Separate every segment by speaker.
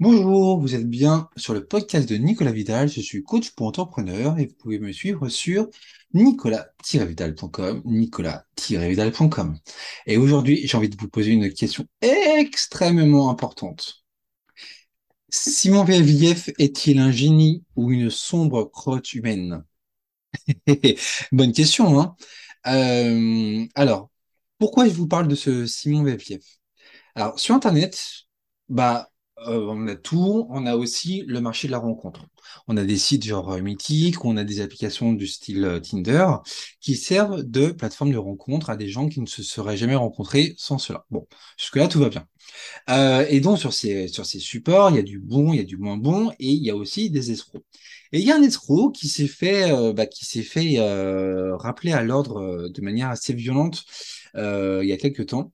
Speaker 1: Bonjour, vous êtes bien sur le podcast de Nicolas Vidal. Je suis coach pour entrepreneurs et vous pouvez me suivre sur nicolas-vidal.com, nicolas-vidal.com. Et aujourd'hui, j'ai envie de vous poser une question extrêmement importante. Simon Vieillef est-il un génie ou une sombre crotte humaine? Bonne question, hein? Euh, alors, pourquoi je vous parle de ce Simon Vieillef? Alors, sur Internet, bah, euh, on a tout, on a aussi le marché de la rencontre. On a des sites genre euh, Mythique, on a des applications du style euh, Tinder qui servent de plateforme de rencontre à des gens qui ne se seraient jamais rencontrés sans cela. Bon, jusque-là, tout va bien. et donc, sur ces, sur ces supports, il y a du bon, il y a du moins bon, et il y a aussi des escrocs. Et il y a un escroc qui s'est fait, bah, qui s'est fait rappeler à l'ordre de manière assez violente il y a quelques temps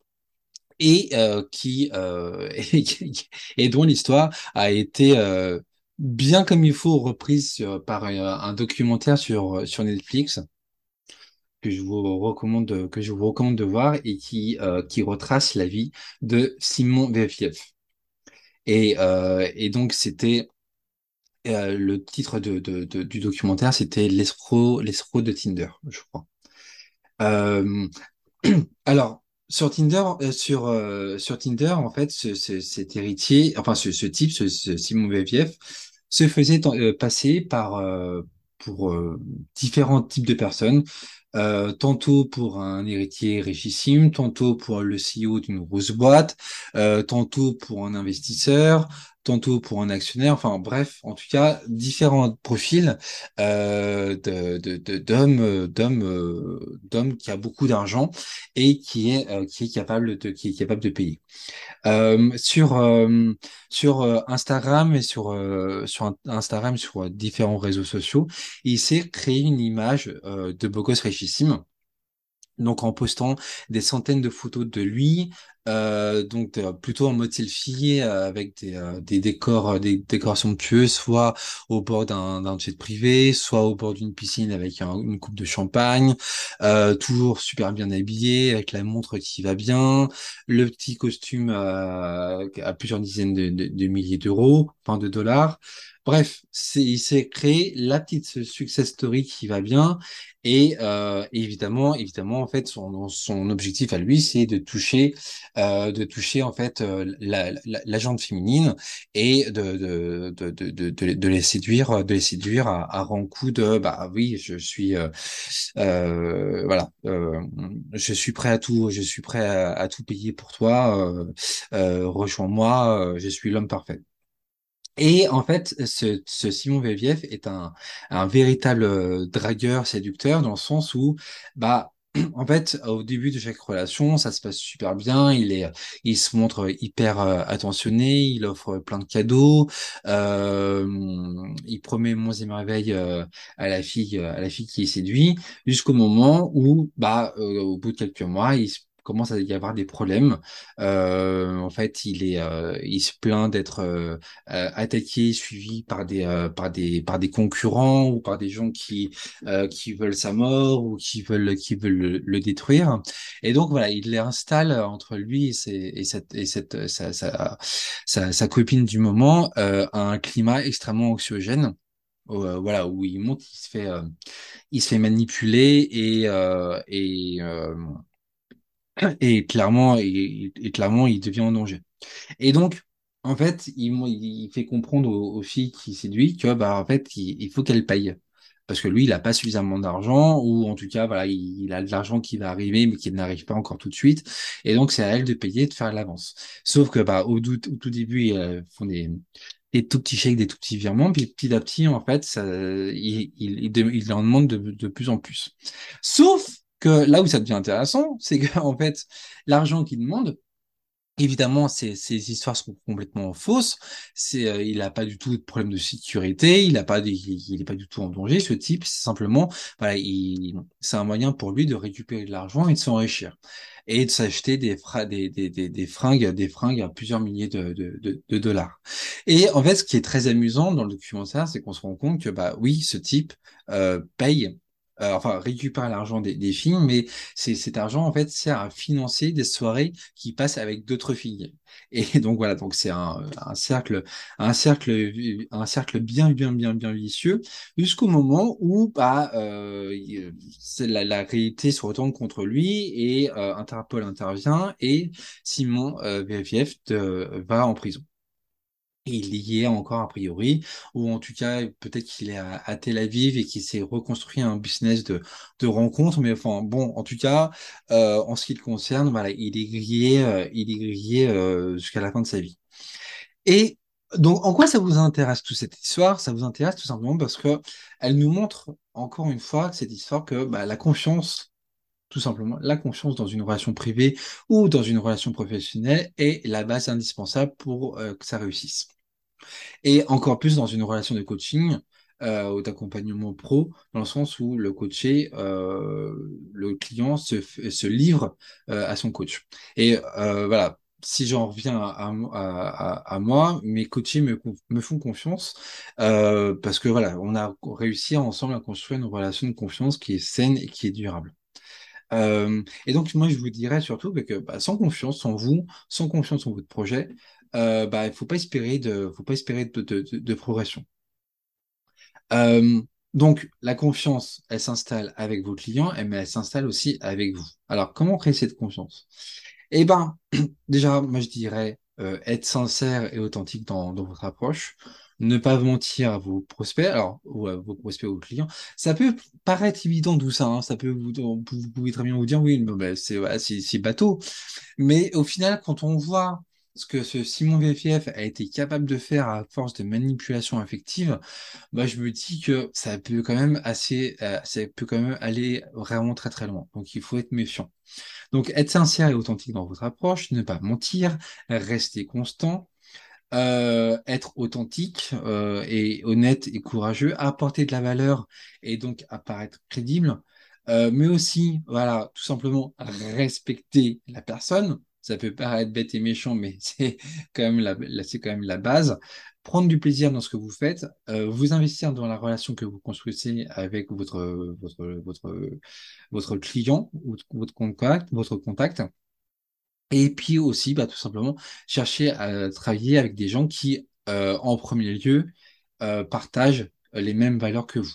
Speaker 1: et euh, qui euh, et, dont l'histoire a été euh, bien comme il faut reprise par un documentaire sur sur Netflix que je vous recommande de, que je vous recommande de voir et qui qui retrace la vie de Simon Vefiev. Et et donc c'était le titre de, de, du documentaire, c'était l'escroc l'escroc de Tinder, je crois. alors sur Tinder, euh, sur, euh, sur Tinder, en fait, ce, cet héritier, enfin ce, type, ce, Simon Veviev, se faisait euh, passer par pour différents types de personnes, tantôt pour un héritier richissime, tantôt pour le CEO d'une grosse boîte, tantôt pour un investisseur, tantôt pour un actionnaire, enfin bref, en tout cas, différents profils euh, de, d'hommes, euh, d'hommes qui a beaucoup d'argent et qui est, euh, qui est capable de, qui est capable de payer. Euh, sur euh, sur Instagram et sur sur Instagram sur différents réseaux sociaux, il s'est créé une image de beau gosse richissime donc en postant des centaines de photos de lui, euh, donc plutôt en mode selfie euh, avec des, euh, des décors, des décors somptueux, soit au bord d'un jet privé, soit au bord d'une piscine avec une coupe de champagne, toujours super bien habillé avec la montre qui va bien, le petit costume à plusieurs dizaines de, de milliers d'euros, enfin de dollars. Bref, il s'est créé la petite success story qui va bien. Et euh, évidemment, évidemment, en fait, son, son objectif à lui, c'est de toucher, euh, de toucher en fait euh, la, la, la jante féminine et de de, de, de, de, les séduire, de les séduire à, à rang coup de bah oui, je suis euh, euh voilà, je suis prêt à tout, je suis prêt à, à tout payer pour toi, rejoins-moi, je suis l'homme parfait. Et en fait, ce, ce Simon Veviev est un, un véritable dragueur, séducteur, dans le sens où, bah, en fait, au début de chaque relation, ça se passe super bien. Il est, il se montre hyper euh, attentionné. Il offre plein de cadeaux. Euh, il promet monts et merveilles euh, à la fille, à la fille qui est séduit, jusqu'au moment où, bah, au bout de quelques mois, il se commence à y avoir des problèmes. Euh, en fait, il est, euh, il se plaint d'être euh, attaqué, suivi par des, par des, par des concurrents ou par des gens qui, qui veulent sa mort ou qui veulent, qui veulent le, détruire. Et donc voilà, il les installe entre lui et, ses, et cette, et cette, sa, sa, sa, sa copine du moment un climat extrêmement anxiogène. voilà où il monte, il se fait, il se fait manipuler et, et et clairement, et, clairement, il devient en danger. Et donc, en fait, il, il fait comprendre aux, filles qui séduit que, bah, en fait, il, faut qu'elles payent. Parce que lui, il n'a pas suffisamment d'argent, ou en tout cas, voilà, il, a de l'argent qui va arriver, mais qui n'arrive pas encore tout de suite. Et donc, c'est à elle de payer, de faire l'avance. Sauf que, bah, au, tout début, ils font des, des tout petits chèques, des tout petits virements, puis petit à petit, en fait, il, il, il, en demande de, de plus en plus. Sauf que là où ça devient intéressant, c'est qu'en fait, l'argent qu'il demande, Évidemment, ces, ces histoires sont complètement fausses. C'est, euh, il n'a pas du tout de problème de sécurité. Il n'a pas, il n'est pas du tout en danger. Ce type, c'est simplement, voilà, il, c'est un moyen pour lui de récupérer de l'argent et de s'enrichir et de s'acheter des, des, des, des, des, fringues, des fringues à plusieurs milliers de, de, de, dollars. Et en fait, ce qui est très amusant dans le documentaire, c'est qu'on se rend compte que, bah oui, ce type euh, paye euh, enfin récupère l'argent des, des filles, mais cet argent en fait sert à financer des soirées qui passent avec d'autres filles. Et donc voilà, donc c'est un, un cercle, un cercle, un cercle bien, bien, bien, bien vicieux, jusqu'au moment où bah, euh, la, la réalité se retourne contre lui et euh, Interpol intervient et Simon euh, de- va en prison. Il y est encore a priori, ou en tout cas peut-être qu'il est à, à Tel Aviv et qu'il s'est reconstruit un business de, de rencontres, mais enfin bon, en tout cas, euh, en ce qui le concerne, voilà, il est grillé, euh, il est grillé euh, jusqu'à la fin de sa vie. Et donc, en quoi ça vous intéresse toute cette histoire? Ça vous intéresse tout simplement parce que elle nous montre encore une fois cette histoire que bah, la confiance, tout simplement, la confiance dans une relation privée ou dans une relation professionnelle est la base indispensable pour euh, que ça réussisse. Et encore plus dans une relation de coaching euh, ou d'accompagnement pro, dans le sens où le coaché, euh, le client se, livre euh, à son coach. Et voilà, si j'en reviens à, moi, mes coachés me, font confiance parce que voilà, on a réussi ensemble à construire une relation de confiance qui est saine et qui est durable. Et donc, moi, je vous dirais surtout que, bah, sans confiance en vous, sans confiance en votre projet, euh, bah, il faut pas espérer de, faut pas espérer de, progression. Euh, donc, la confiance, elle s'installe avec vos clients, et- mais elle s'installe aussi avec vous. Alors, comment créer cette confiance? Eh ben, déjà, moi, je dirais euh, être sincère et authentique dans, votre approche. Ne pas mentir à vos prospects, alors, ou à vos prospects ou aux clients. Ça peut paraître évident tout ça, hein, ça peut vous, vous pouvez très bien vous dire, oui, voilà, c'est c'est bateau. Mais au final, quand on voit ce que ce Simon VFF a été capable de faire à force de manipulation affective, bah, je me dis que ça peut quand même assez, euh, ça peut quand même aller vraiment très très loin. Donc il faut être méfiant. Donc être sincère et authentique dans votre approche, ne pas mentir, rester constant, euh, être authentique euh, et honnête et courageux, apporter de la valeur et donc apparaître crédible, euh, mais aussi, voilà, tout simplement respecter la personne. Ça peut paraître bête et méchant, mais c'est quand même la, base. Prendre du plaisir dans ce que vous faites, euh, vous investir dans la relation que vous construisez avec votre client ou votre contact, votre contact. Et puis aussi, bah, tout simplement, chercher à travailler avec des gens qui, euh, en premier lieu, euh, partagent les mêmes valeurs que vous.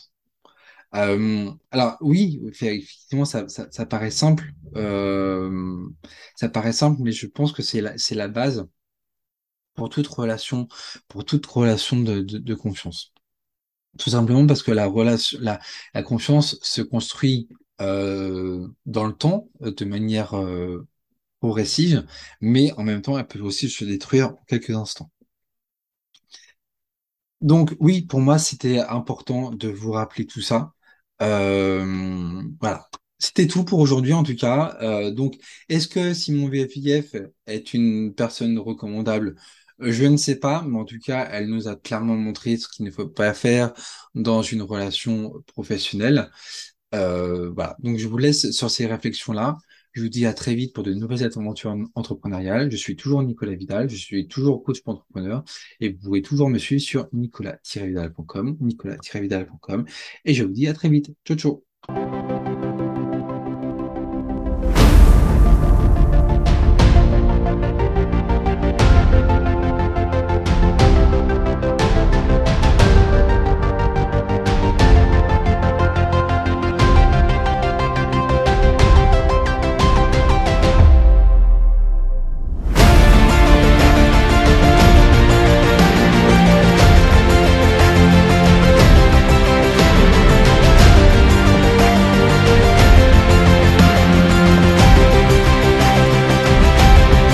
Speaker 1: Alors oui, effectivement, ça, paraît simple, ça paraît simple, mais je pense que c'est la, la base pour toute relation, pour toute relation de, confiance. Tout simplement parce que la relation, la, confiance se construit euh, dans le temps, euh, de manière euh, progressive, mais en même temps, elle peut aussi se détruire en quelques instants. Donc oui, pour moi, c'était important de vous rappeler tout ça. Voilà. C'était tout pour aujourd'hui en tout cas. Euh, donc, est-ce que Simon VFIF est une personne recommandable? Je ne sais pas, mais en tout cas, elle nous a clairement montré ce qu'il ne faut pas faire dans une relation professionnelle. Euh, voilà. Donc, je vous laisse sur ces réflexions-là. Je vous dis à très vite pour de nouvelles aventures entrepreneuriales. Je suis toujours Nicolas Vidal, je suis toujours coach pour entrepreneur et vous pouvez toujours me suivre sur nicolas-vidal.com, nicolas-vidal.com et je vous dis à très vite. Ciao, ciao.